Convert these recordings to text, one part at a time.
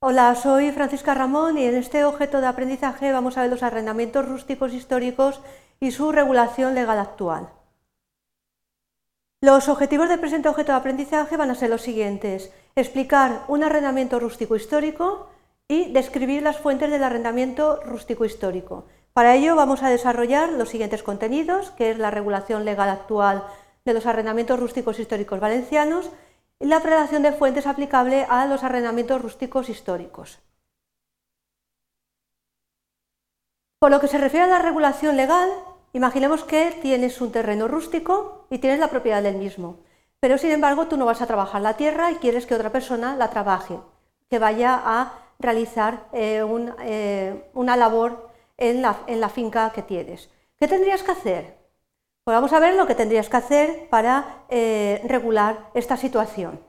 Hola, soy Francisca Ramón y en este objeto de aprendizaje vamos a ver los arrendamientos rústicos históricos y su regulación legal actual. Los objetivos del presente objeto de aprendizaje van a ser los siguientes. Explicar un arrendamiento rústico histórico y describir las fuentes del arrendamiento rústico histórico. Para ello vamos a desarrollar los siguientes contenidos, que es la regulación legal actual de los arrendamientos rústicos históricos valencianos, la predación de fuentes aplicable a los arrendamientos rústicos históricos. Por lo que se refiere a la regulación legal, imaginemos que tienes un terreno rústico y tienes la propiedad del mismo, pero sin embargo tú no vas a trabajar la tierra y quieres que otra persona la trabaje, que vaya a realizar eh, eh, una labor en la finca que tienes. ¿Qué tendrías que hacer? Pues vamos a ver lo que tendrías que hacer para eh, regular esta situación.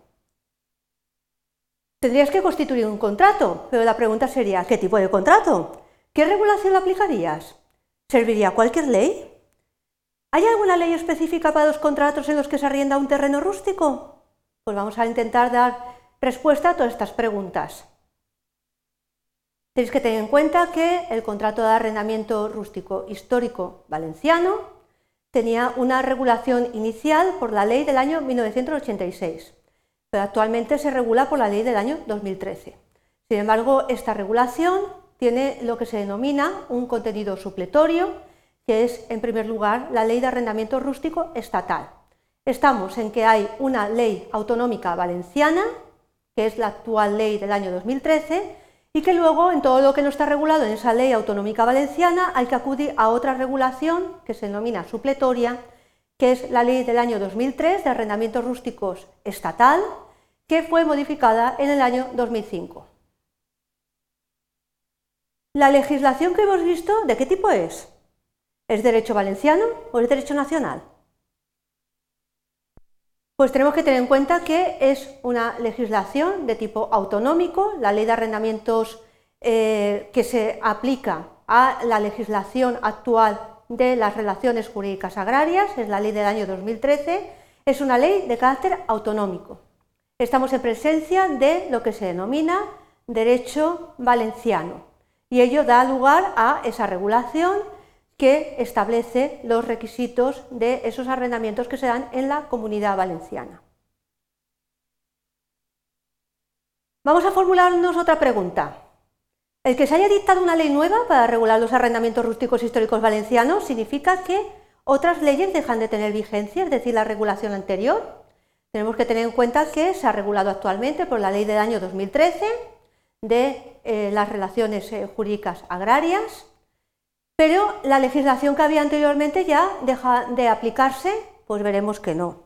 Tendrías que constituir un contrato, pero la pregunta sería, ¿qué tipo de contrato? ¿Qué regulación aplicarías? ¿Serviría cualquier ley? ¿Hay alguna ley específica para los contratos en los que se arrienda un terreno rústico? Pues vamos a intentar dar respuesta a todas estas preguntas. Tenéis que tener en cuenta que el contrato de arrendamiento rústico histórico valenciano tenía una regulación inicial por la ley del año 1986, pero actualmente se regula por la ley del año 2013. Sin embargo, esta regulación tiene lo que se denomina un contenido supletorio, que es, en primer lugar, la ley de arrendamiento rústico estatal. Estamos en que hay una ley autonómica valenciana, que es la actual ley del año 2013, y que luego en todo lo que no está regulado en esa ley autonómica valenciana hay que acudir a otra regulación que se denomina supletoria, que es la ley del año 2003 de arrendamientos rústicos estatal, que fue modificada en el año 2005. La legislación que hemos visto, ¿de qué tipo es? ¿Es derecho valenciano o es derecho nacional? Pues tenemos que tener en cuenta que es una legislación de tipo autonómico, la ley de arrendamientos eh, que se aplica a la legislación actual de las relaciones jurídicas agrarias, es la ley del año 2013, es una ley de carácter autonómico. Estamos en presencia de lo que se denomina derecho valenciano y ello da lugar a esa regulación que establece los requisitos de esos arrendamientos que se dan en la comunidad valenciana. Vamos a formularnos otra pregunta. El que se haya dictado una ley nueva para regular los arrendamientos rústicos históricos valencianos significa que otras leyes dejan de tener vigencia, es decir, la regulación anterior. Tenemos que tener en cuenta que se ha regulado actualmente por la ley del año 2013 de eh, las relaciones eh, jurídicas agrarias pero la legislación que había anteriormente ya deja de aplicarse, pues veremos que no.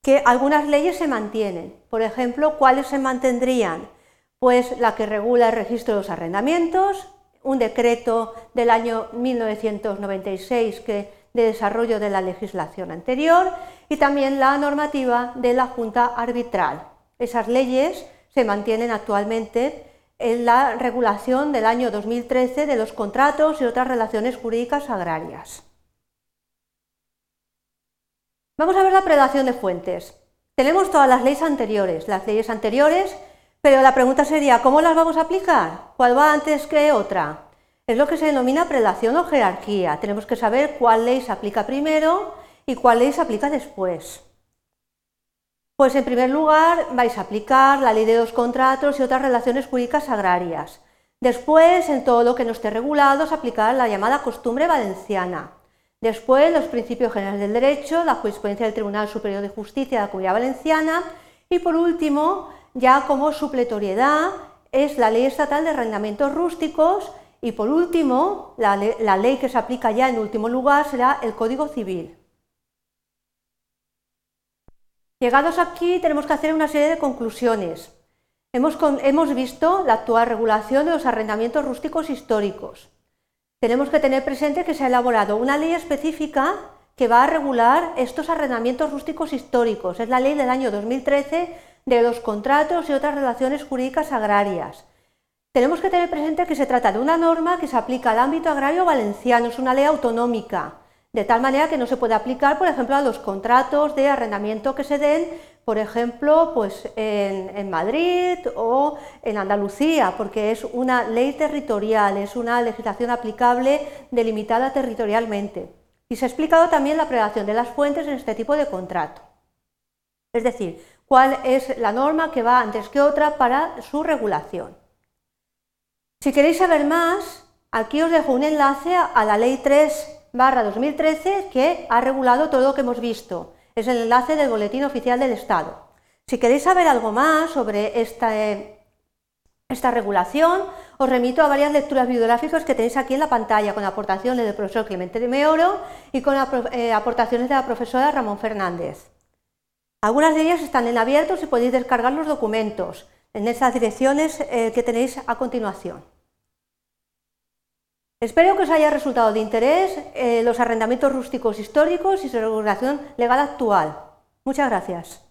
Que algunas leyes se mantienen. Por ejemplo, ¿cuáles se mantendrían? Pues la que regula el registro de los arrendamientos, un decreto del año 1996 que, de desarrollo de la legislación anterior y también la normativa de la Junta Arbitral. Esas leyes se mantienen actualmente en la regulación del año 2013 de los contratos y otras relaciones jurídicas agrarias. Vamos a ver la predación de fuentes. Tenemos todas las leyes anteriores, las leyes anteriores, pero la pregunta sería, ¿cómo las vamos a aplicar? ¿Cuál va antes que otra? Es lo que se denomina predación o jerarquía. Tenemos que saber cuál ley se aplica primero y cuál ley se aplica después. Pues en primer lugar vais a aplicar la ley de los contratos y otras relaciones jurídicas agrarias. Después, en todo lo que no esté regulado, se la llamada costumbre valenciana. Después, los principios generales del derecho, la jurisprudencia del Tribunal Superior de Justicia de la Comunidad Valenciana y por último, ya como supletoriedad, es la ley estatal de arrendamientos rústicos y por último, la ley que se aplica ya en último lugar será el Código Civil. Llegados aquí tenemos que hacer una serie de conclusiones. Hemos, visto la actual regulación de los arrendamientos rústicos históricos. Tenemos que tener presente que se ha elaborado una ley específica que va a regular estos arrendamientos rústicos históricos. Es la ley del año 2013 de los contratos y otras relaciones jurídicas agrarias. Tenemos que tener presente que se trata de una norma que se aplica al ámbito agrario valenciano, es una ley autonómica de tal manera que no se puede aplicar, por ejemplo, a los contratos de arrendamiento que se den por ejemplo, pues en, Madrid o en Andalucía, porque es una ley territorial, es una legislación aplicable delimitada territorialmente. Y se ha explicado también la prevención de las fuentes en este tipo de contrato. Es decir, cuál es la norma que va antes que otra para su regulación. Si queréis saber más, aquí os dejo un enlace a la Ley 3 2013 que ha regulado todo lo que hemos visto. Es el enlace del Boletín Oficial del Estado. Si queréis saber algo más sobre esta, esta regulación, os remito a varias lecturas bibliográficas que tenéis aquí en la pantalla, con aportaciones del profesor Clemente de Meoro y con eh, aportaciones de la profesora Ramón Fernández. Algunas de ellas están en abierto y podéis descargar los documentos en esas direcciones eh, que tenéis a continuación. Espero que os haya resultado de interés eh, los arrendamientos rústicos históricos y su regulación legal actual. Muchas gracias.